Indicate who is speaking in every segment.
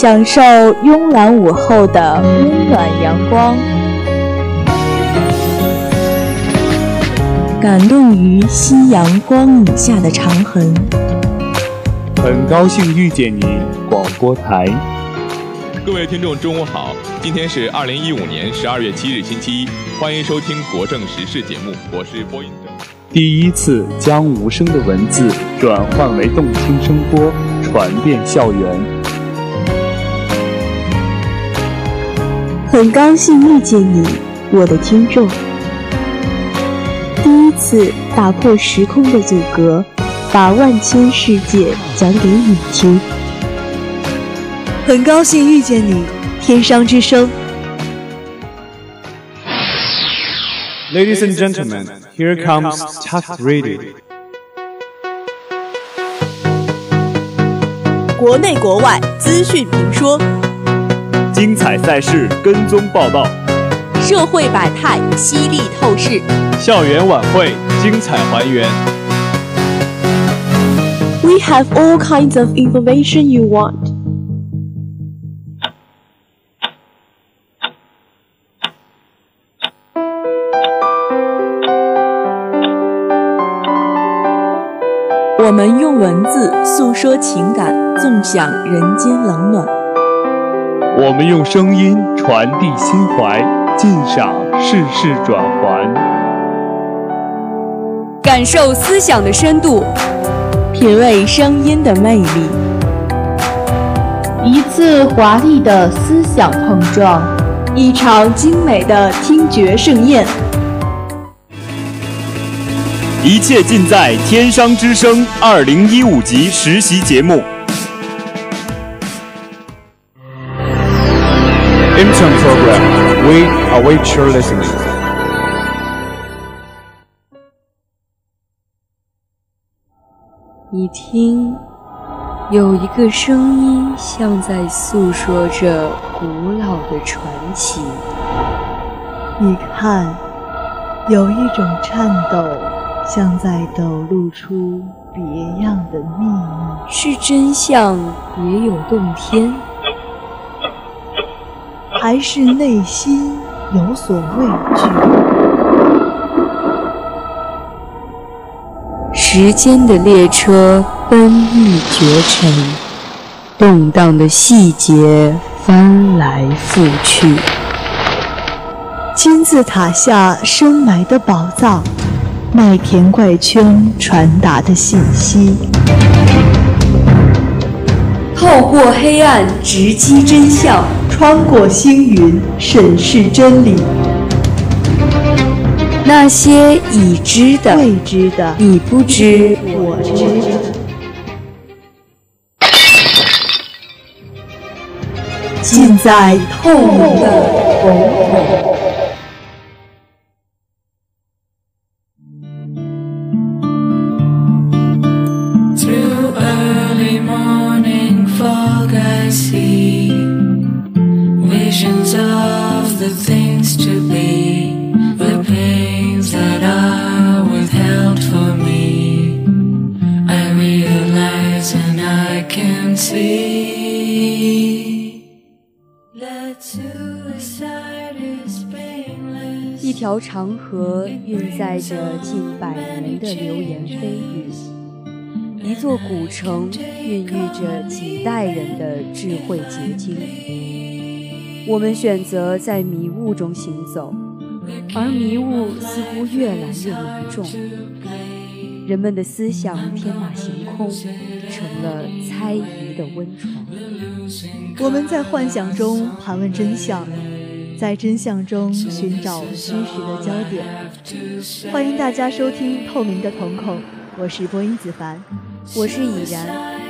Speaker 1: 享受慵懒午后的温暖阳光，感动于夕阳光影下的长痕。
Speaker 2: 很高兴遇见你，广播台。
Speaker 3: 各位听众，中午好！今天是二零一五年十二月七日，星期一，欢迎收听国政时事节目，我是播音者。
Speaker 2: 第一次将无声的文字转换为动听声波，传遍校园。
Speaker 1: 很高兴遇见你，我的听众。第一次打破时空的阻隔，把万千世界讲给你听。很高兴遇见你，天商之声。
Speaker 2: Ladies and gentlemen, here comes Talk Radio。
Speaker 1: 国内国外资讯评说。
Speaker 2: 精彩赛事跟踪报道，
Speaker 1: 社会百态犀利透视，
Speaker 2: 校园晚会精彩还原。
Speaker 1: We have all kinds of information you want. 我们用文字诉说情感，纵享人间冷暖。
Speaker 2: 我们用声音传递心怀，尽赏世事转环，
Speaker 4: 感受思想的深度，
Speaker 1: 品味声音的魅力。
Speaker 5: 一次华丽的思想碰撞，
Speaker 1: 一场精美的听觉盛宴。
Speaker 2: 一切尽在《天商之声》二零一五级实习节目。Intern program, we await your listening.
Speaker 4: 你听，有一个声音像在诉说着古老的传奇。
Speaker 1: 你看，有一种颤抖，像在抖露出别样的秘密。
Speaker 4: 是真相，别有洞天。
Speaker 1: 还是内心有所畏惧。
Speaker 4: 时间的列车奔逸绝尘，动荡的细节翻来覆去。
Speaker 1: 金字塔下深埋的宝藏，麦田怪圈传达的信息。
Speaker 4: 透透过黑暗直击真相，
Speaker 1: 穿过星云审视真理。
Speaker 4: 那些已知的、
Speaker 1: 未知的，
Speaker 4: 你不知，
Speaker 1: 我知。尽在透明的瞳孔。
Speaker 4: 一条长河运载着近百年的流言蜚语，一座古城孕育着几代人的智慧结晶。我们选择在迷雾中行走，而迷雾似乎越来越浓重。人们的思想天马行空，成了猜疑的温床。
Speaker 1: 我们在幻想中盘问真相。在真相中寻找虚实的焦点。欢迎大家收听《透明的瞳孔》，我是播音子凡，
Speaker 4: 我是已然。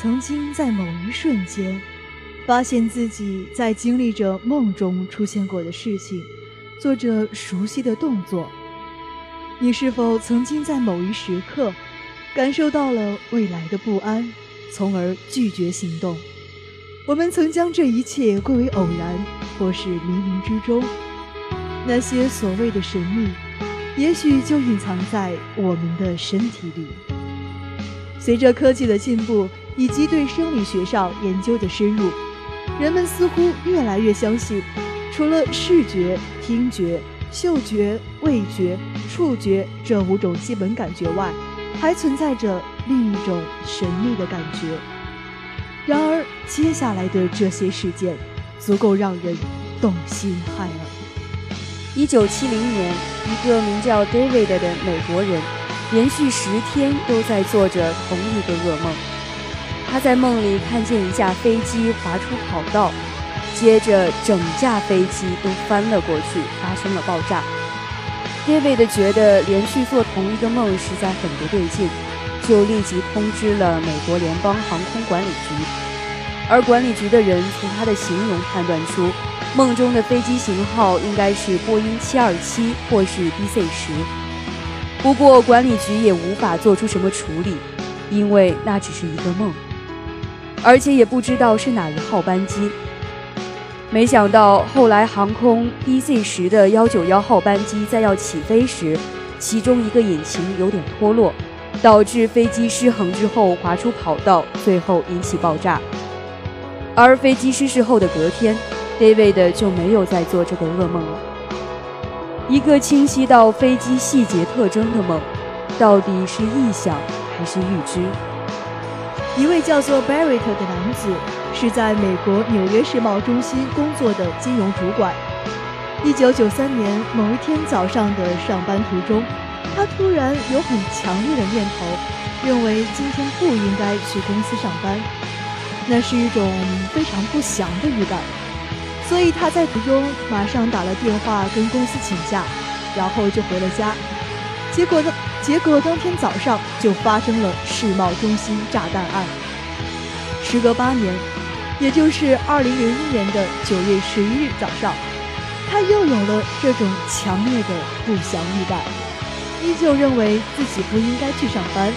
Speaker 1: 曾经在某一瞬间，发现自己在经历着梦中出现过的事情，做着熟悉的动作？你是否曾经在某一时刻，感受到了未来的不安，从而拒绝行动？我们曾将这一切归为偶然，或是冥冥之中。那些所谓的神秘，也许就隐藏在我们的身体里。随着科技的进步以及对生理学上研究的深入，人们似乎越来越相信，除了视觉、听觉、嗅觉、味觉、触觉这五种基本感觉外，还存在着另一种神秘的感觉。然而，接下来的这些事件足够让人动心骇耳。
Speaker 4: 一九七零年，一个名叫 David 的美国人。连续十天都在做着同一个噩梦。他在梦里看见一架飞机滑出跑道，接着整架飞机都翻了过去，发生了爆炸。David 觉得连续做同一个梦实在很不对劲，就立即通知了美国联邦航空管理局。而管理局的人从他的形容判断出，梦中的飞机型号应该是波音727或是 DC 十。不过，管理局也无法做出什么处理，因为那只是一个梦，而且也不知道是哪一号班机。没想到后来航空 DC 十的幺九幺号班机在要起飞时，其中一个引擎有点脱落，导致飞机失衡之后滑出跑道，最后引起爆炸。而飞机失事后的隔天，David 就没有再做这个噩梦了。一个清晰到飞机细节特征的梦，到底是臆想还是预知？
Speaker 1: 一位叫做 Barrett 的男子是在美国纽约世贸中心工作的金融主管。一九九三年某一天早上的上班途中，他突然有很强烈的念头，认为今天不应该去公司上班。那是一种非常不祥的预感。所以他在途中马上打了电话跟公司请假，然后就回了家。结果呢？结果当天早上就发生了世贸中心炸弹案。时隔八年也就是二零零一年的九月十一日早上，他又有了这种强烈的不祥预感，依旧认为自己不应该去上班。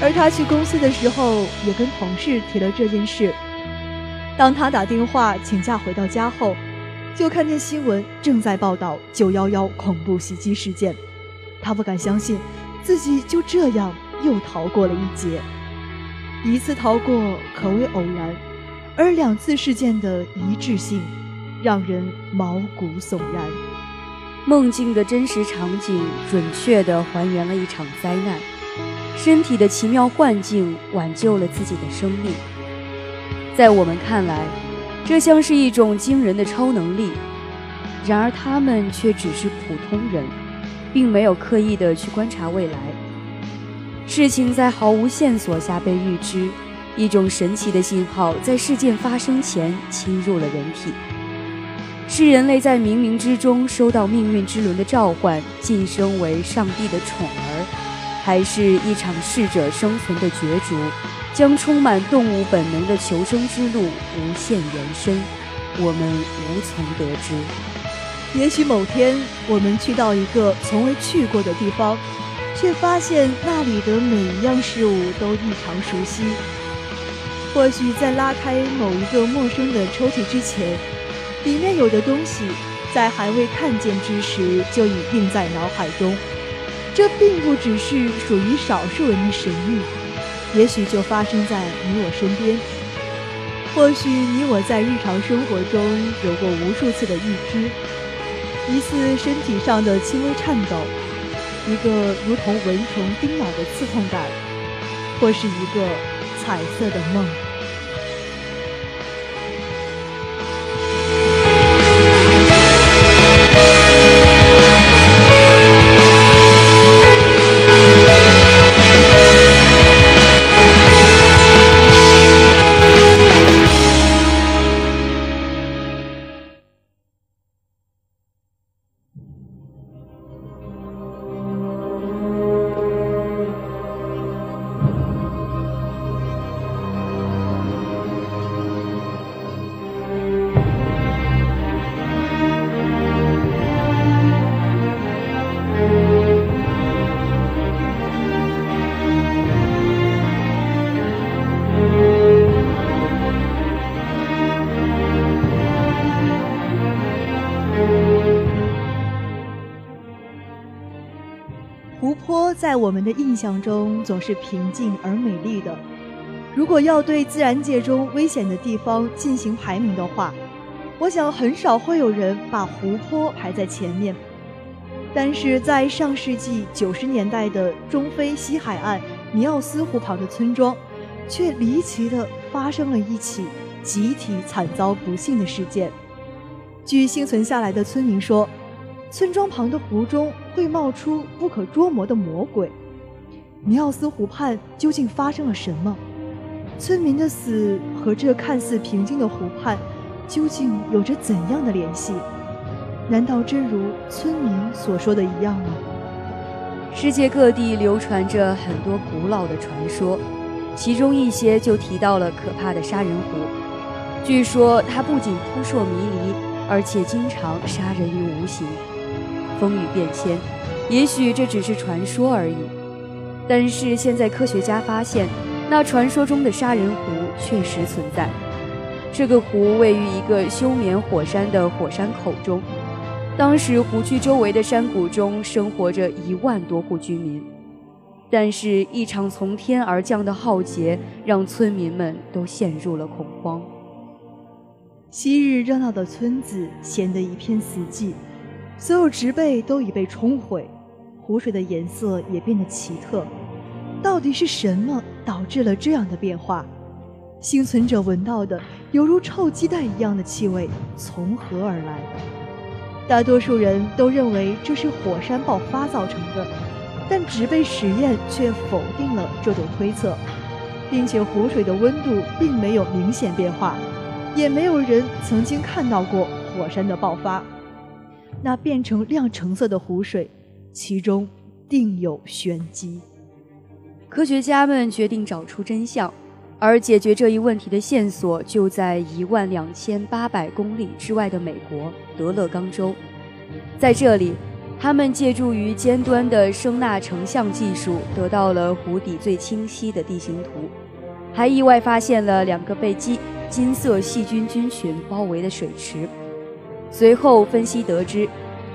Speaker 1: 而他去公司的时候，也跟同事提了这件事。当他打电话请假回到家后，就看见新闻正在报道九幺幺恐怖袭击事件，他不敢相信自己就这样又逃过了一劫。一次逃过可谓偶然，而两次事件的一致性让人毛骨悚然。
Speaker 4: 梦境的真实场景准确地还原了一场灾难，身体的奇妙幻境挽救了自己的生命。在我们看来，这像是一种惊人的超能力，然而他们却只是普通人，并没有刻意的去观察未来。事情在毫无线索下被预知，一种神奇的信号在事件发生前侵入了人体。是人类在冥冥之中收到命运之轮的召唤，晋升为上帝的宠儿，还是一场适者生存的角逐？将充满动物本能的求生之路无限延伸，我们无从得知。
Speaker 1: 也许某天我们去到一个从未去过的地方，却发现那里的每一样事物都异常熟悉。或许在拉开某一个陌生的抽屉之前，里面有的东西在还未看见之时就已印在脑海中。这并不只是属于少数人的神谕。也许就发生在你我身边。或许你我在日常生活中有过无数次的预知，一次身体上的轻微颤抖，一个如同蚊虫叮咬的刺痛感，或是一个彩色的梦。在我们的印象中，总是平静而美丽的。如果要对自然界中危险的地方进行排名的话，我想很少会有人把湖泊排在前面。但是在上世纪九十年代的中非西海岸尼奥斯湖旁的村庄，却离奇地发生了一起集体惨遭不幸的事件。据幸存下来的村民说。村庄旁的湖中会冒出不可捉摸的魔鬼。尼奥斯湖畔究竟发生了什么？村民的死和这看似平静的湖畔究竟有着怎样的联系？难道真如村民所说的一样吗？
Speaker 4: 世界各地流传着很多古老的传说，其中一些就提到了可怕的杀人湖。据说它不仅扑朔迷离，而且经常杀人于无形。风雨变迁，也许这只是传说而已。但是现在科学家发现，那传说中的杀人湖确实存在。这个湖位于一个休眠火山的火山口中。当时湖区周围的山谷中生活着一万多户居民。但是，一场从天而降的浩劫让村民们都陷入了恐慌。
Speaker 1: 昔日热闹的村子显得一片死寂。所有植被都已被冲毁，湖水的颜色也变得奇特。到底是什么导致了这样的变化？幸存者闻到的犹如臭鸡蛋一样的气味从何而来？大多数人都认为这是火山爆发造成的，但植被实验却否定了这种推测，并且湖水的温度并没有明显变化，也没有人曾经看到过火山的爆发。那变成亮橙色的湖水，其中定有玄机。
Speaker 4: 科学家们决定找出真相。而解决这一问题的线索就在一万两千八百公里之外的美国德勒冈州。在这里，他们借助于尖端的声纳成像技术，得到了湖底最清晰的地形图，还意外发现了两个被金金色细菌菌群包围的水池。随后分析得知，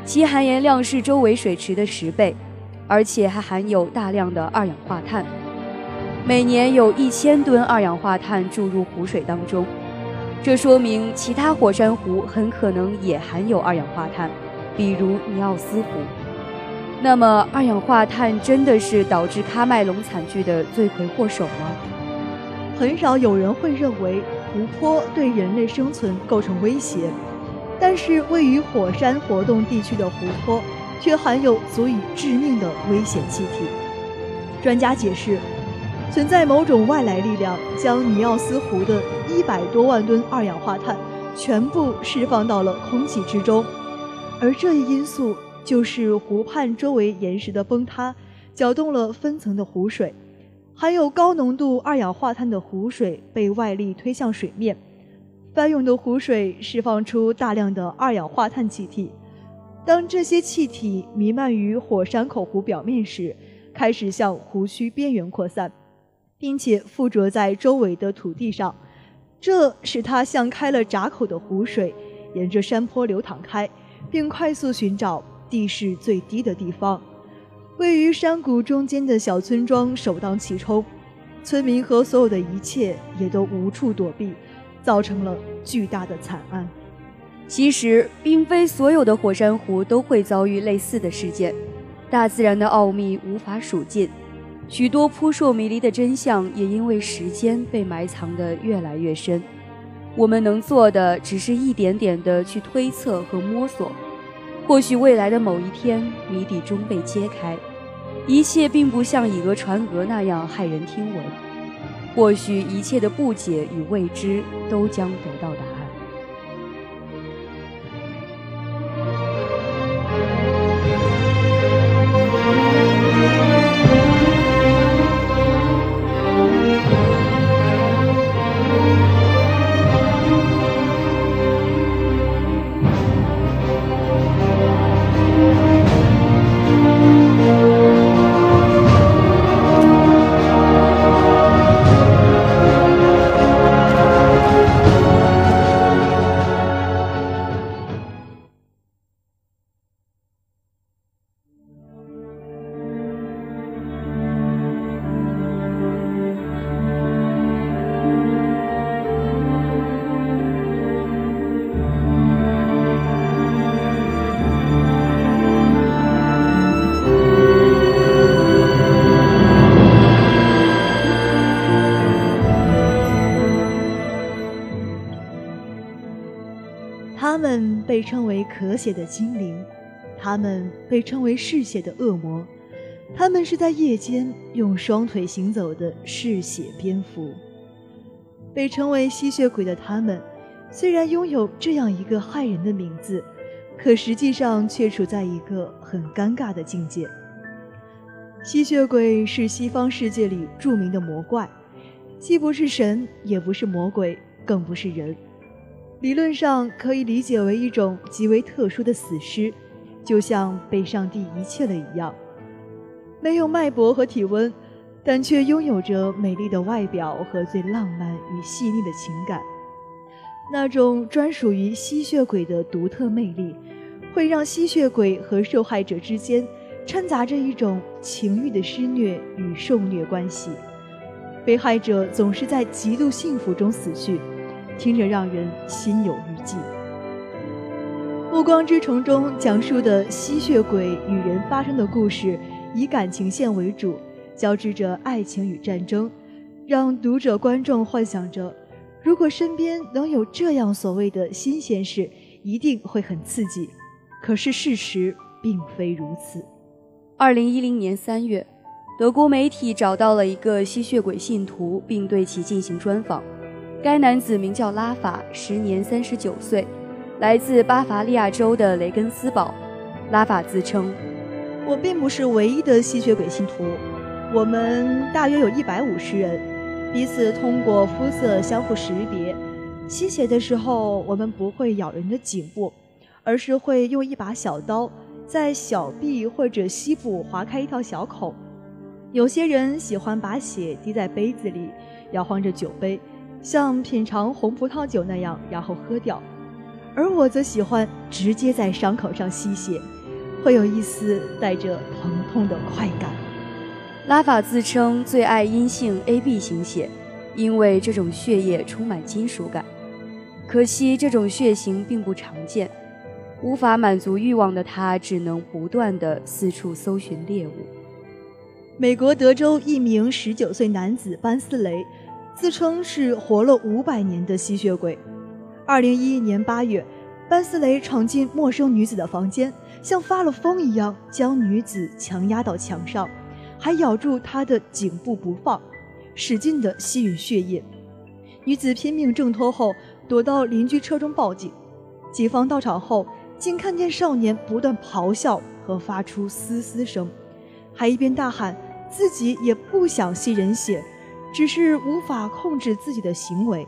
Speaker 4: 其含盐量是周围水池的十倍，而且还含有大量的二氧化碳。每年有一千吨二氧化碳注入湖水当中，这说明其他火山湖很可能也含有二氧化碳，比如尼奥斯湖。那么，二氧化碳真的是导致喀麦隆惨剧的罪魁祸首吗？
Speaker 1: 很少有人会认为湖泊对人类生存构成威胁，但是位于火山活动地区的湖泊却含有足以致命的危险气体。专家解释。存在某种外来力量，将尼奥斯湖的一百多万吨二氧化碳全部释放到了空气之中，而这一因素就是湖畔周围岩石的崩塌，搅动了分层的湖水，含有高浓度二氧化碳的湖水被外力推向水面，翻涌的湖水释放出大量的二氧化碳气体，当这些气体弥漫于火山口湖表面时，开始向湖区边缘扩散。并且附着在周围的土地上，这使它像开了闸口的湖水，沿着山坡流淌开，并快速寻找地势最低的地方。位于山谷中间的小村庄首当其冲，村民和所有的一切也都无处躲避，造成了巨大的惨案。
Speaker 4: 其实，并非所有的火山湖都会遭遇类似的事件，大自然的奥秘无法数尽。许多扑朔迷离的真相也因为时间被埋藏得越来越深。我们能做的只是一点点地去推测和摸索。或许未来的某一天，谜底终被揭开，一切并不像以讹传讹那样骇人听闻。或许一切的不解与未知都将得到答案。
Speaker 1: 咳血的精灵，他们被称为嗜血的恶魔，他们是在夜间用双腿行走的嗜血蝙蝠。被称为吸血鬼的他们，虽然拥有这样一个骇人的名字，可实际上却处在一个很尴尬的境界。吸血鬼是西方世界里著名的魔怪，既不是神，也不是魔鬼，更不是人。理论上可以理解为一种极为特殊的死尸，就像被上帝遗弃了一样，没有脉搏和体温，但却拥有着美丽的外表和最浪漫与细腻的情感。那种专属于吸血鬼的独特魅力，会让吸血鬼和受害者之间掺杂着一种情欲的施虐与受虐关系。被害者总是在极度幸福中死去。听着让人心有余悸。《暮光之城》中讲述的吸血鬼与人发生的故事，以感情线为主，交织着爱情与战争，让读者观众幻想着，如果身边能有这样所谓的新鲜事，一定会很刺激。可是事实并非如此。
Speaker 4: 二零一零年三月，德国媒体找到了一个吸血鬼信徒，并对其进行专访。该男子名叫拉法，时年三十九岁，来自巴伐利亚州的雷根斯堡。拉法自称：“
Speaker 1: 我并不是唯一的吸血鬼信徒，我们大约有一百五十人。彼此通过肤色相互识别。吸血的时候，我们不会咬人的颈部，而是会用一把小刀在小臂或者膝部划开一条小口。有些人喜欢把血滴在杯子里，摇晃着酒杯，像品尝红葡萄酒那样，然后喝掉。而我则喜欢直接在伤口上吸血，会有一丝带着疼痛的快感。
Speaker 4: 拉法自称最爱阴性 AB 型血，因为这种血液充满金属感。可惜这种血型并不常见，无法满足欲望的他只能不断地四处搜寻猎物。
Speaker 1: 美国德州一名19岁男子班斯雷，自称是活了五百年的吸血鬼。二零一一年八月，班斯雷闯进陌生女子的房间，像发了疯一样将女子强压到墙上。还咬住她的颈部不放，使劲地吸吮血液。女子拼命挣脱后，躲到邻居车中报警。警方到场后，竟看见少年不断咆哮和发出嘶嘶声，还一边大喊自己也不想吸人血，只是无法控制自己的行为。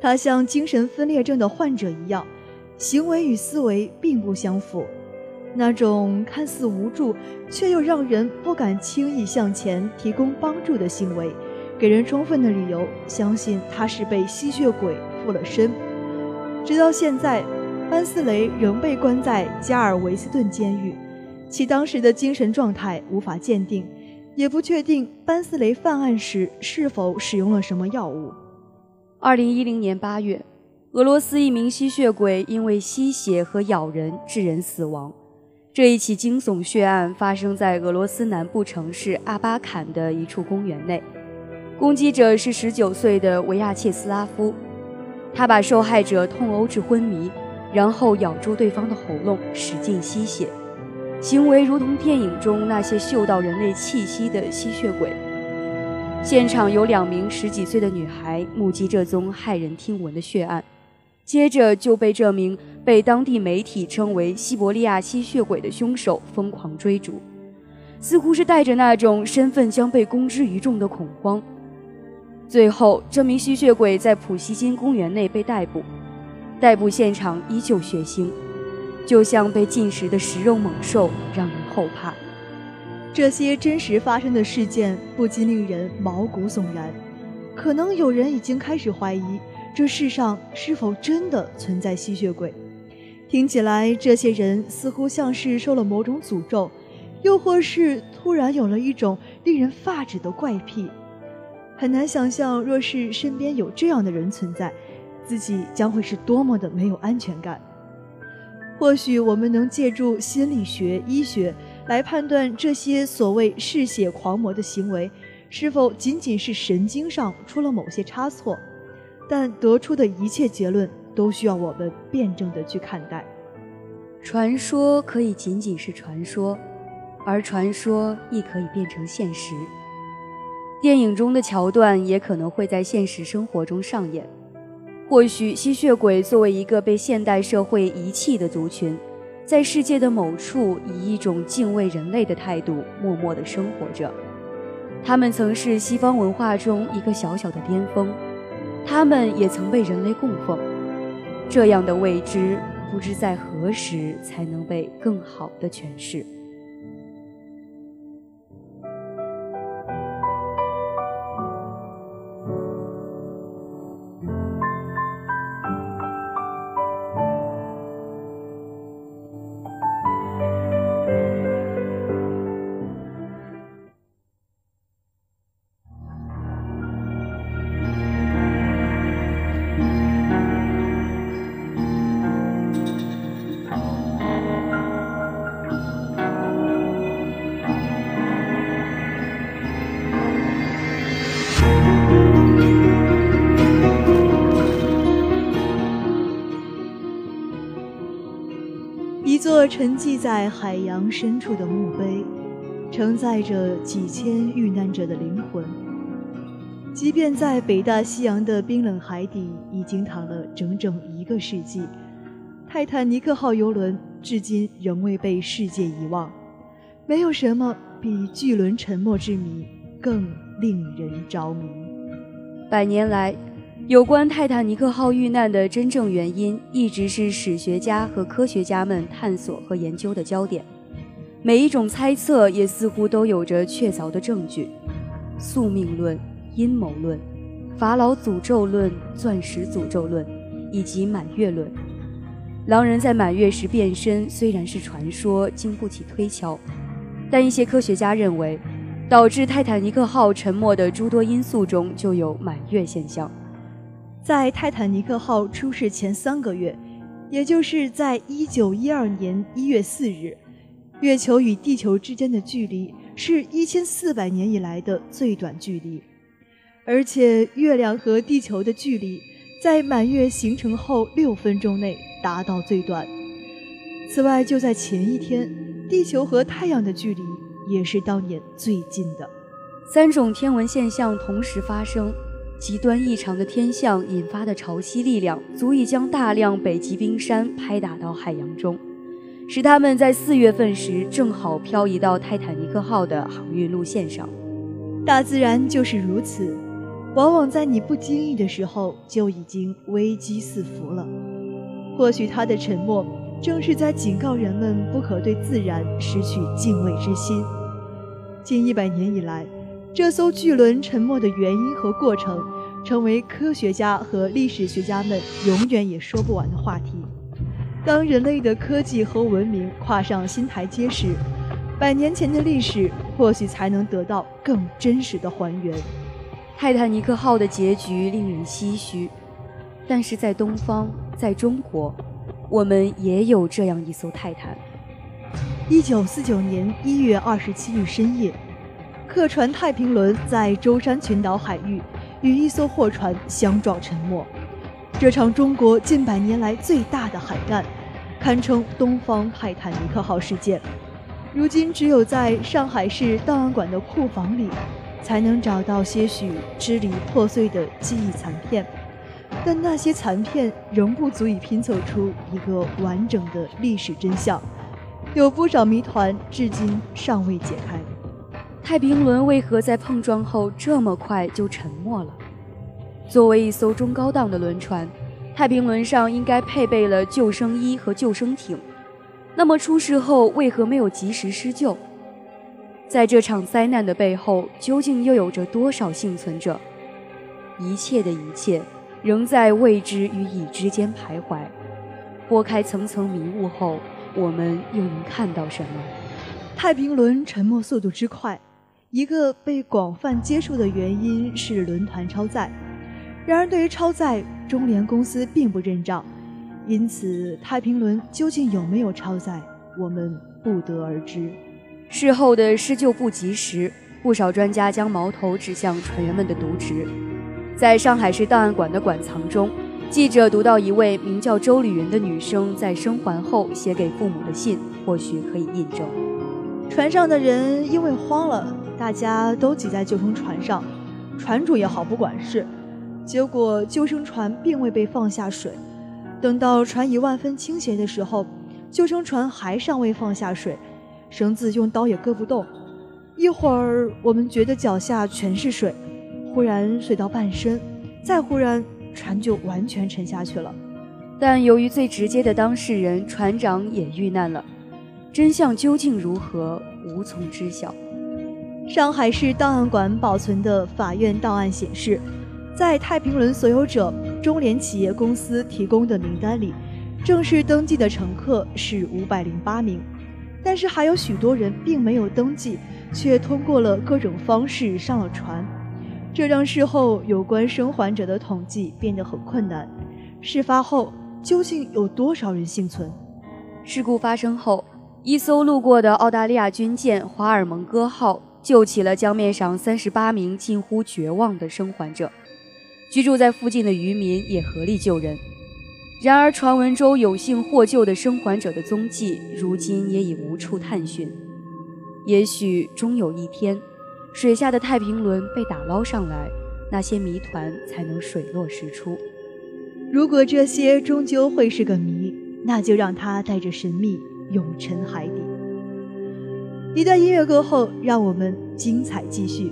Speaker 1: 他像精神分裂症的患者一样，行为与思维并不相符。那种看似无助，却又让人不敢轻易向前提供帮助的行为，给人充分的理由相信他是被吸血鬼附了身。直到现在，班斯雷仍被关在加尔维斯顿监狱，其当时的精神状态无法鉴定，也不确定班斯雷犯案时是否使用了什么药物。
Speaker 4: 二零一零年八月，俄罗斯一名吸血鬼因为吸血和咬人致人死亡。这一起惊悚血案发生在俄罗斯南部城市阿巴坎的一处公园内，攻击者是19岁的维亚切斯拉夫，他把受害者痛殴至昏迷，然后咬住对方的喉咙，使劲吸血，行为如同电影中那些嗅到人类气息的吸血鬼。现场有两名十几岁的女孩目击这宗骇人听闻的血案。接着就被这名被当地媒体称为“西伯利亚吸血鬼”的凶手疯狂追逐，似乎是带着那种身份将被公之于众的恐慌。最后，这名吸血鬼在普希金公园内被逮捕，逮捕现场依旧血腥，就像被进食的食肉猛兽，让人后怕。
Speaker 1: 这些真实发生的事件不禁令人毛骨悚然，可能有人已经开始怀疑。这世上是否真的存在吸血鬼？听起来，这些人似乎像是受了某种诅咒，又或是突然有了一种令人发指的怪癖。很难想象，若是身边有这样的人存在，自己将会是多么的没有安全感。或许我们能借助心理学、医学来判断这些所谓嗜血狂魔的行为，是否仅仅是神经上出了某些差错。但得出的一切结论都需要我们辩证的去看待。
Speaker 4: 传说可以仅仅是传说，而传说亦可以变成现实。电影中的桥段也可能会在现实生活中上演。或许吸血鬼作为一个被现代社会遗弃的族群，在世界的某处以一种敬畏人类的态度默默地生活着。他们曾是西方文化中一个小小的巅峰。他们也曾被人类供奉，这样的未知，不知在何时才能被更好的诠释。
Speaker 1: 沉寂在海洋深处的墓碑，承载着几千遇难者的灵魂。即便在北大西洋的冰冷海底已经躺了整整一个世纪，泰坦尼克号游轮至今仍未被世界遗忘。没有什么比巨轮沉没之谜更令人着迷。
Speaker 4: 百年来，有关泰坦尼克号遇难的真正原因，一直是史学家和科学家们探索和研究的焦点。每一种猜测也似乎都有着确凿的证据：宿命论、阴谋论、法老诅咒论、钻石诅咒论，以及满月论。狼人在满月时变身虽然是传说，经不起推敲，但一些科学家认为，导致泰坦尼克号沉没的诸多因素中就有满月现象。
Speaker 1: 在泰坦尼克号出事前三个月，也就是在1912年1月4日，月球与地球之间的距离是一千四百年以来的最短距离，而且月亮和地球的距离在满月形成后六分钟内达到最短。此外，就在前一天，地球和太阳的距离也是当年最近的。
Speaker 4: 三种天文现象同时发生。极端异常的天象引发的潮汐力量，足以将大量北极冰山拍打到海洋中，使它们在四月份时正好漂移到泰坦尼克号的航运路线上。
Speaker 1: 大自然就是如此，往往在你不经意的时候就已经危机四伏了。或许它的沉默，正是在警告人们不可对自然失去敬畏之心。近一百年以来。这艘巨轮沉没的原因和过程，成为科学家和历史学家们永远也说不完的话题。当人类的科技和文明跨上新台阶时，百年前的历史或许才能得到更真实的还原。
Speaker 4: 泰坦尼克号的结局令人唏嘘，但是在东方，在中国，我们也有这样一艘泰坦。
Speaker 1: 一九四九年一月二十七日深夜。客船太平轮在舟山群岛海域与一艘货船相撞沉没，这场中国近百年来最大的海难，堪称“东方泰坦尼克号”事件。如今，只有在上海市档案馆的库房里，才能找到些许支离破碎的记忆残片，但那些残片仍不足以拼凑出一个完整的历史真相，有不少谜团至今尚未解开。
Speaker 4: 太平轮为何在碰撞后这么快就沉没了？作为一艘中高档的轮船，太平轮上应该配备了救生衣和救生艇。那么出事后为何没有及时施救？在这场灾难的背后，究竟又有着多少幸存者？一切的一切，仍在未知与已知间徘徊。拨开层层迷雾后，我们又能看到什么？
Speaker 1: 太平轮沉没速度之快。一个被广泛接受的原因是轮团超载，然而对于超载，中联公司并不认账，因此太平轮究竟有没有超载，我们不得而知。
Speaker 4: 事后的施救不及时，不少专家将矛头指向船员们的渎职。在上海市档案馆的馆藏中，记者读到一位名叫周丽云的女生在生还后写给父母的信，或许可以印证。
Speaker 1: 船上的人因为慌了。大家都挤在救生船上，船主也毫不管事。结果救生船并未被放下水。等到船已万分倾斜的时候，救生船还尚未放下水，绳子用刀也割不动。一会儿，我们觉得脚下全是水，忽然水到半身，再忽然船就完全沉下去了。
Speaker 4: 但由于最直接的当事人船长也遇难了，真相究竟如何，无从知晓。
Speaker 1: 上海市档案馆保存的法院档案显示，在太平轮所有者中联企业公司提供的名单里，正式登记的乘客是五百零八名，但是还有许多人并没有登记，却通过了各种方式上了船，这让事后有关生还者的统计变得很困难。事发后，究竟有多少人幸存？
Speaker 4: 事故发生后，一艘路过的澳大利亚军舰“华尔蒙戈号”。救起了江面上三十八名近乎绝望的生还者，居住在附近的渔民也合力救人。然而，传闻中有幸获救的生还者的踪迹，如今也已无处探寻。也许终有一天，水下的太平轮被打捞上来，那些谜团才能水落石出。
Speaker 1: 如果这些终究会是个谜，那就让它带着神秘永沉海底。一段音乐过后，让我们精彩继续。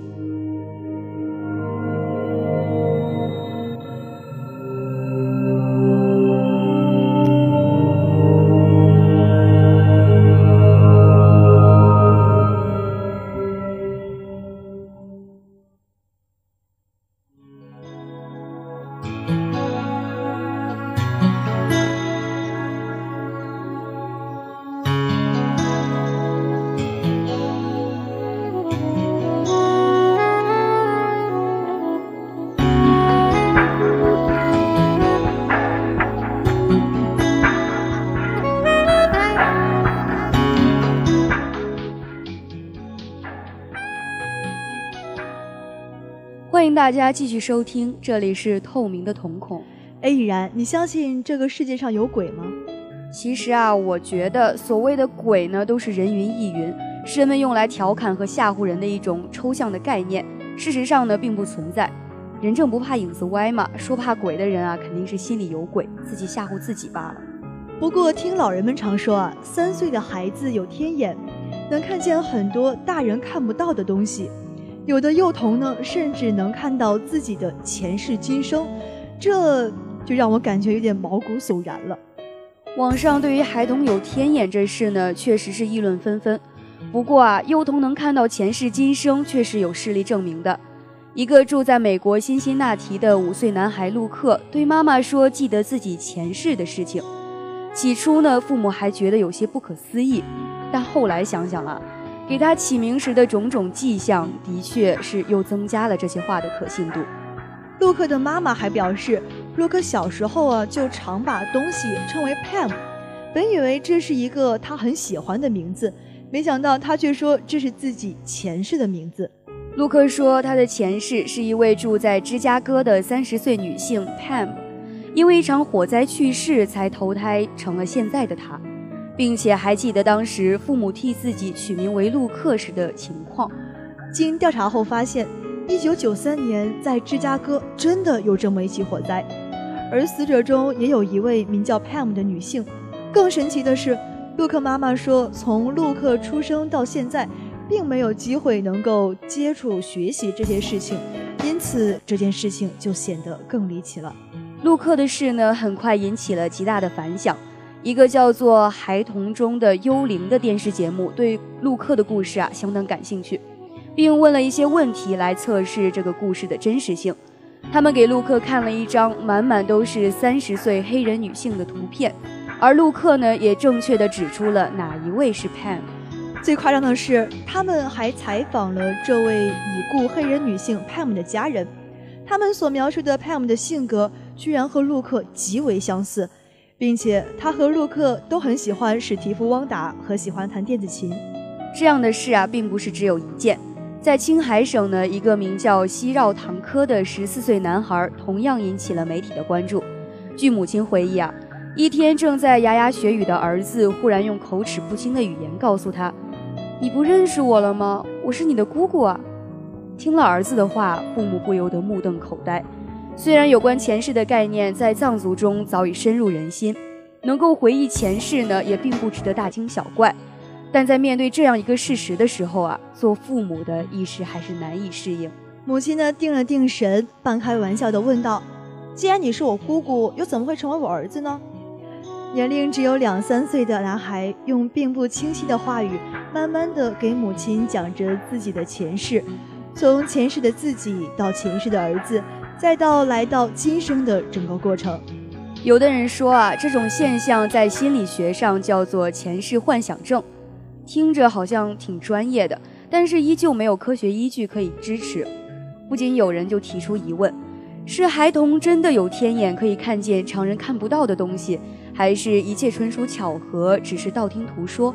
Speaker 4: 欢迎大家继续收听，这里是透明的瞳孔。
Speaker 1: 哎，已然，你相信这个世界上有鬼吗？
Speaker 4: 其实啊，我觉得所谓的鬼呢，都是人云亦云，是人们用来调侃和吓唬人的一种抽象的概念。事实上呢，并不存在。人正不怕影子歪嘛，说怕鬼的人啊，肯定是心里有鬼，自己吓唬自己罢了。
Speaker 1: 不过听老人们常说啊，三岁的孩子有天眼，能看见很多大人看不到的东西。有的幼童呢，甚至能看到自己的前世今生，这就让我感觉有点毛骨悚然了。
Speaker 4: 网上对于孩童有天眼这事呢，确实是议论纷纷。不过啊，幼童能看到前世今生，确实有事例证明的。一个住在美国辛辛那提的五岁男孩陆克对妈妈说，记得自己前世的事情。起初呢，父母还觉得有些不可思议，但后来想想啊，给他起名时的种种迹象，的确是又增加了这些话的可信度。
Speaker 1: 洛克的妈妈还表示，洛克小时候啊，就常把东西称为 Pam，本以为这是一个他很喜欢的名字，没想到他却说这是自己前世的名字。
Speaker 4: 洛克说，他的前世是一位住在芝加哥的三十岁女性 Pam，因为一场火灾去世，才投胎成了现在的他，并且还记得当时父母替自己取名为陆克时的情况。
Speaker 1: 经调查后发现，一九九三年在芝加哥真的有这么一起火灾，而死者中也有一位名叫 Pam 的女性。更神奇的是，陆克妈妈说，从陆克出生到现在。并没有机会能够接触学习这些事情，因此这件事情就显得更离奇了。
Speaker 4: 陆克的事呢，很快引起了极大的反响。一个叫做《孩童中的幽灵》的电视节目对陆克的故事啊相当感兴趣，并问了一些问题来测试这个故事的真实性。他们给陆克看了一张满满都是三十岁黑人女性的图片，而陆克呢也正确的指出了哪一位是 Pam。
Speaker 1: 最夸张的是，他们还采访了这位已故黑人女性 Pam 的家人，他们所描述的 Pam 的性格居然和陆克极为相似，并且他和洛克都很喜欢史蒂夫·汪达和喜欢弹电子琴。
Speaker 4: 这样的事啊，并不是只有一件。在青海省呢，一个名叫西绕唐科的十四岁男孩，同样引起了媒体的关注。据母亲回忆啊，一天正在牙牙学语的儿子，忽然用口齿不清的语言告诉他。你不认识我了吗？我是你的姑姑啊！听了儿子的话，父母不由得目瞪口呆。虽然有关前世的概念在藏族中早已深入人心，能够回忆前世呢，也并不值得大惊小怪。但在面对这样一个事实的时候啊，做父母的一时还是难以适应。
Speaker 1: 母亲呢，定了定神，半开玩笑地问道：“既然你是我姑姑，又怎么会成为我儿子呢？”年龄只有两三岁的男孩用并不清晰的话语，慢慢的给母亲讲着自己的前世，从前世的自己到前世的儿子，再到来到今生的整个过程。
Speaker 4: 有的人说啊，这种现象在心理学上叫做前世幻想症，听着好像挺专业的，但是依旧没有科学依据可以支持。不仅有人就提出疑问：是孩童真的有天眼，可以看见常人看不到的东西？还是一切纯属巧合，只是道听途说，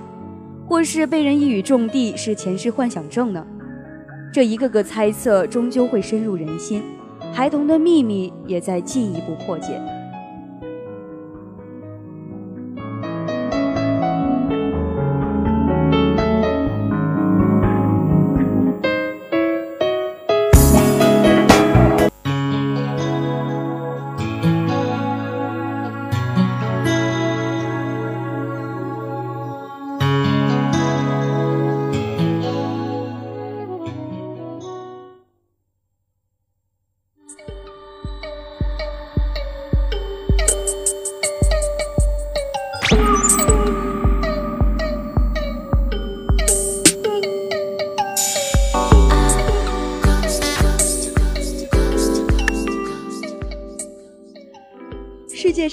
Speaker 4: 或是被人一语中的，是前世幻想症呢？这一个个猜测终究会深入人心，孩童的秘密也在进一步破解。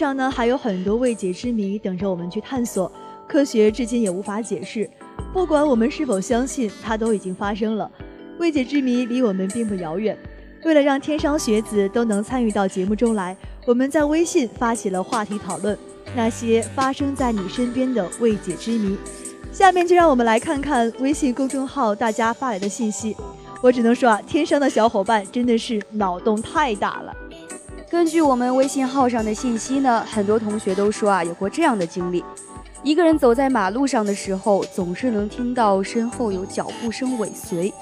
Speaker 1: 上呢还有很多未解之谜等着我们去探索，科学至今也无法解释。不管我们是否相信，它都已经发生了。未解之谜离我们并不遥远。为了让天商学子都能参与到节目中来，我们在微信发起了话题讨论：那些发生在你身边的未解之谜。下面就让我们来看看微信公众号大家发来的信息。我只能说啊，天生的小伙伴真的是脑洞太大了。
Speaker 4: 根据我们微信号上的信息呢，很多同学都说啊，有过这样的经历：一个人走在马路上的时候，总是能听到身后有脚步声尾随，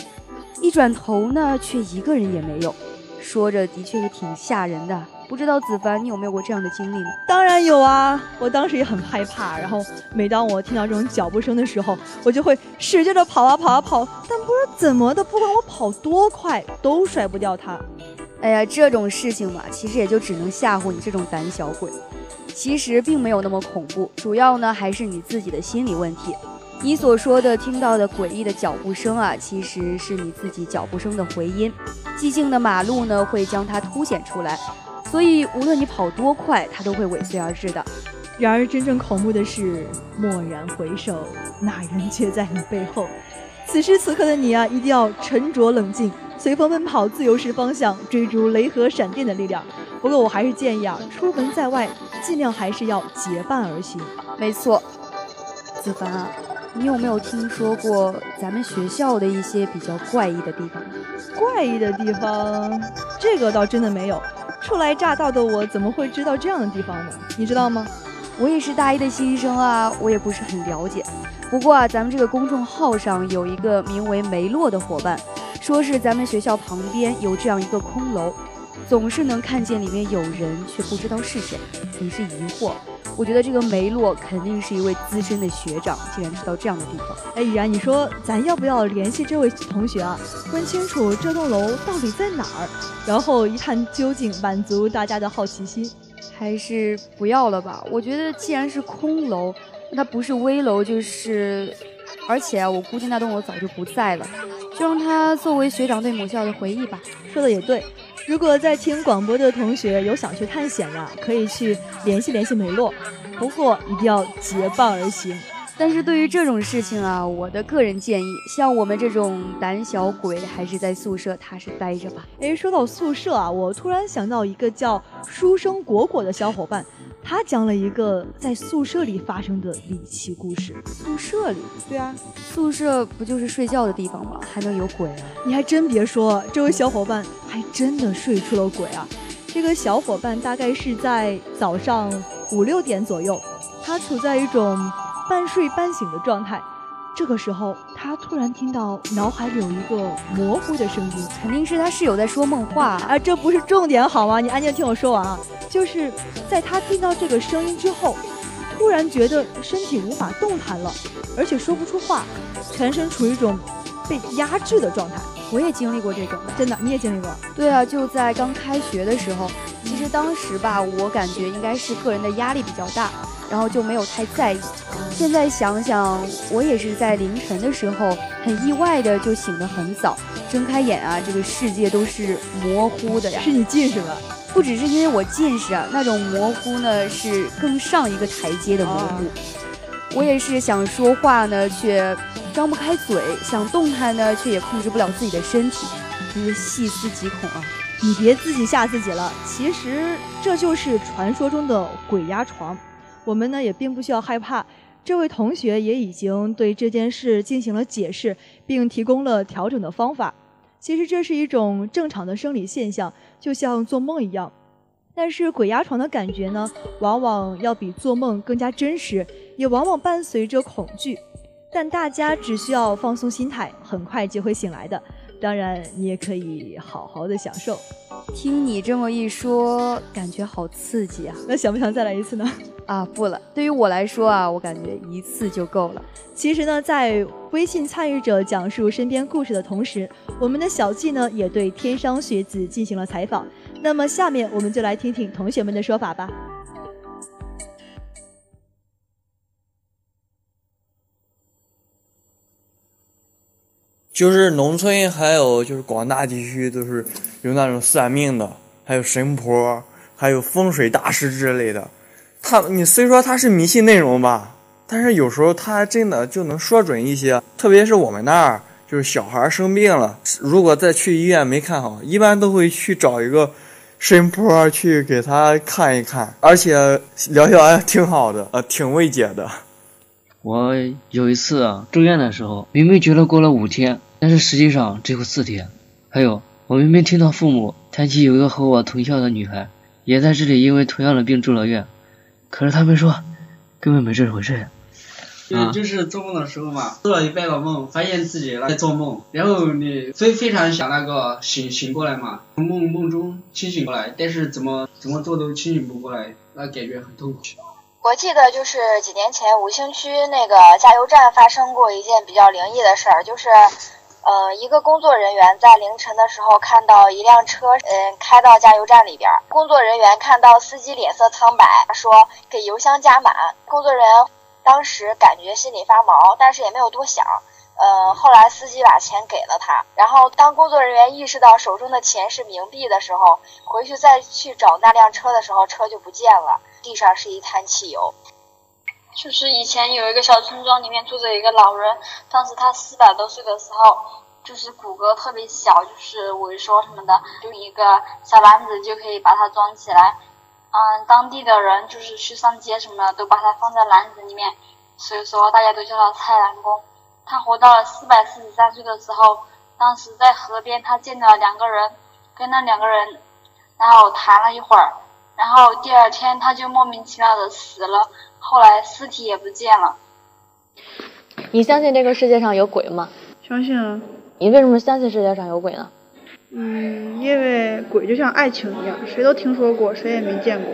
Speaker 4: 一转头呢，却一个人也没有。说着的确是挺吓人的。不知道子凡，你有没有过这样的经历呢？
Speaker 1: 当然有啊，我当时也很害怕。然后每当我听到这种脚步声的时候，我就会使劲的跑啊跑啊跑，但不知道怎么的，不管我跑多快，都甩不掉它。
Speaker 4: 哎呀，这种事情嘛，其实也就只能吓唬你这种胆小鬼。其实并没有那么恐怖，主要呢还是你自己的心理问题。你所说的听到的诡异的脚步声啊，其实是你自己脚步声的回音。寂静的马路呢，会将它凸显出来，所以无论你跑多快，它都会尾随而至的。
Speaker 1: 然而真正恐怖的是，蓦然回首，那人却在你背后。此时此刻的你啊，一定要沉着冷静，随风奔跑，自由是方向，追逐雷和闪电的力量。不过我还是建议啊，出门在外，尽量还是要结伴而行。
Speaker 4: 没错，子凡啊，你有没有听说过咱们学校的一些比较怪异的地方？
Speaker 1: 怪异的地方，这个倒真的没有。初来乍到的我，怎么会知道这样的地方呢？你知道吗？
Speaker 4: 我也是大一的新生啊，我也不是很了解。不过啊，咱们这个公众号上有一个名为梅洛的伙伴，说是咱们学校旁边有这样一个空楼，总是能看见里面有人，却不知道是谁，很是疑惑。我觉得这个梅洛肯定是一位资深的学长，竟然知道这样的地方。
Speaker 1: 哎，依然，你说咱要不要联系这位同学啊，问清楚这栋楼到底在哪儿，然后一探究竟，满足大家的好奇心？
Speaker 4: 还是不要了吧？我觉得既然是空楼，那它不是危楼就是，而且啊，我估计那栋楼早就不在了，就让它作为学长对母校的回忆吧。
Speaker 1: 说的也对。如果在听广播的同学有想去探险的，可以去联系联系梅洛，不过一定要结伴而行。
Speaker 4: 但是对于这种事情啊，我的个人建议，像我们这种胆小鬼，还是在宿舍踏实待着吧。
Speaker 1: 哎，说到宿舍啊，我突然想到一个叫书生果果的小伙伴。他讲了一个在宿舍里发生的离奇故事。
Speaker 4: 宿舍里？
Speaker 1: 对啊，
Speaker 4: 宿舍不就是睡觉的地方吗？还能有鬼啊？
Speaker 1: 你还真别说，这位小伙伴还真的睡出了鬼啊！这个小伙伴大概是在早上五六点左右，他处在一种半睡半醒的状态。这个时候，他突然听到脑海里有一个模糊的声音，
Speaker 4: 肯定是他室友在说梦话
Speaker 1: 啊！这不是重点好吗？你安静听我说完啊！就是在他听到这个声音之后，突然觉得身体无法动弹了，而且说不出话，全身处于一种被压制的状态。
Speaker 4: 我也经历过这种，
Speaker 1: 真的，你也经历过？
Speaker 4: 对啊，就在刚开学的时候，其实当时吧，我感觉应该是个人的压力比较大。然后就没有太在意。现在想想，我也是在凌晨的时候，很意外的就醒得很早，睁开眼啊，这个世界都是模糊的呀。
Speaker 1: 是你近视了？
Speaker 4: 不只是因为我近视啊，那种模糊呢是更上一个台阶的模糊。我也是想说话呢，却张不开嘴；想动弹呢，却也控制不了自己的身体，真是细思极恐啊！
Speaker 1: 你别自己吓自己了，其实这就是传说中的鬼压床。我们呢也并不需要害怕，这位同学也已经对这件事进行了解释，并提供了调整的方法。其实这是一种正常的生理现象，就像做梦一样。但是鬼压床的感觉呢，往往要比做梦更加真实，也往往伴随着恐惧。但大家只需要放松心态，很快就会醒来的。当然，你也可以好好的享受。
Speaker 4: 听你这么一说，感觉好刺激啊！
Speaker 1: 那想不想再来一次呢？
Speaker 4: 啊，不了。对于我来说啊，我感觉一次就够了。
Speaker 1: 其实呢，在微信参与者讲述身边故事的同时，我们的小季呢也对天商学子进行了采访。那么下面我们就来听听同学们的说法吧。
Speaker 6: 就是农村，还有就是广大地区都是有那种算命的，还有神婆，还有风水大师之类的。他，你虽说他是迷信内容吧，但是有时候他还真的就能说准一些。特别是我们那儿，就是小孩生病了，如果再去医院没看好，一般都会去找一个神婆去给他看一看，而且疗效还挺好的，呃，挺慰藉的。
Speaker 7: 我有一次啊住院的时候，明明觉得过了五天，但是实际上只有四天。还有，我明明听到父母谈起有一个和我同校的女孩，也在这里因为同样的病住了院，可是他们说根本没这回事。
Speaker 8: 就就是做梦的时候嘛，做了一半个梦，发现自己在做梦，然后你非非常想那个醒醒过来嘛，从梦梦中清醒过来，但是怎么怎么做都清醒不过来，那感觉很痛苦。
Speaker 9: 我记得就是几年前五星区那个加油站发生过一件比较灵异的事儿，就是，呃，一个工作人员在凌晨的时候看到一辆车，嗯，开到加油站里边，工作人员看到司机脸色苍白，说给油箱加满，工作人员。当时感觉心里发毛，但是也没有多想。呃，后来司机把钱给了他，然后当工作人员意识到手中的钱是冥币的时候，回去再去找那辆车的时候，车就不见了，地上是一滩汽油。
Speaker 10: 就是以前有一个小村庄里面住着一个老人，当时他四百多岁的时候，就是骨骼特别小，就是萎缩什么的，用一个小篮子就可以把它装起来。嗯，当地的人就是去上街什么的，都把它放在篮子里面，所以说大家都叫他菜篮公。他活到了四百四十三岁的时候，当时在河边，他见到了两个人，跟那两个人，然后谈了一会儿，然后第二天他就莫名其妙的死了，后来尸体也不见了。
Speaker 11: 你相信这个世界上有鬼吗？
Speaker 12: 相信啊。
Speaker 11: 你为什么相信世界上有鬼呢？
Speaker 12: 嗯，因为鬼就像爱情一样，谁都听说过，谁也没见过。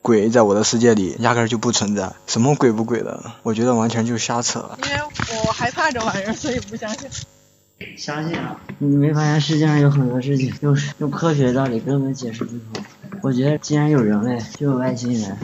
Speaker 13: 鬼在我的世界里压根儿就不存在，什么鬼不鬼的，我觉得完全就是瞎扯。
Speaker 14: 因为我害怕这玩意儿，所以不相信。
Speaker 7: 相信啊！你没发现世界上有很多事情用用科学道理根本解释不通？我觉得既然有人类，就有外星人。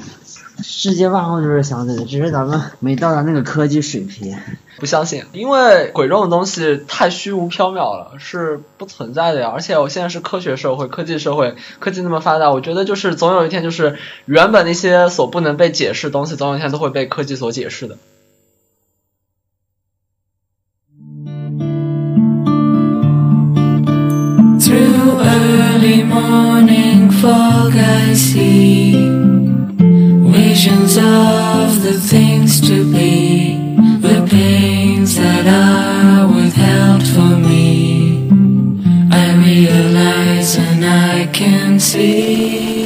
Speaker 7: 世界万物都是相对的，只是咱们没到达那个科技水平。
Speaker 15: 不相信，因为鬼这种东西太虚无缥缈了，是不存在的呀。而且我现在是科学社会、科技社会，科技那么发达，我觉得就是总有一天，就是原本那些所不能被解释的东西，总有一天都会被科技所解释的。
Speaker 16: I see visions of the things to be, the pains that are withheld for me. I realize and I can see.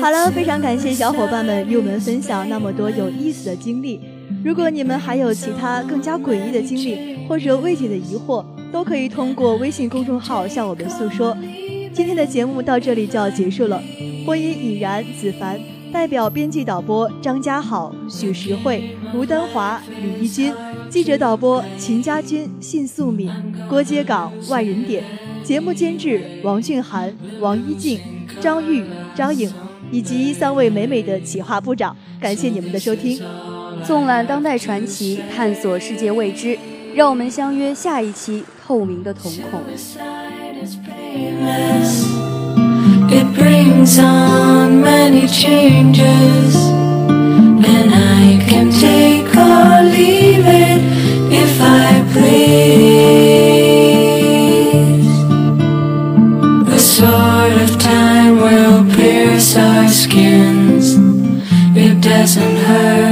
Speaker 1: 好了，非常感谢小伙伴们与我们分享那么多有意思的经历。如果你们还有其他更加诡异的经历或者未解的疑惑，都可以通过微信公众号向我们诉说。今天的节目到这里就要结束了。播音已然、子凡，代表编辑导播张家好、许实惠、吴丹华、李一军，记者导播秦家军、信素敏、郭街岗、万人点，节目监制王俊涵、王一静、张玉、张颖，以及三位美美的企划部长，感谢你们的收听。
Speaker 4: 纵览当代传奇，探索世界未知，让我们相约下一期《透明的瞳孔》。
Speaker 16: It brings on many changes, and I can take or leave it if I please. The sword of time will pierce our skins, it doesn't hurt.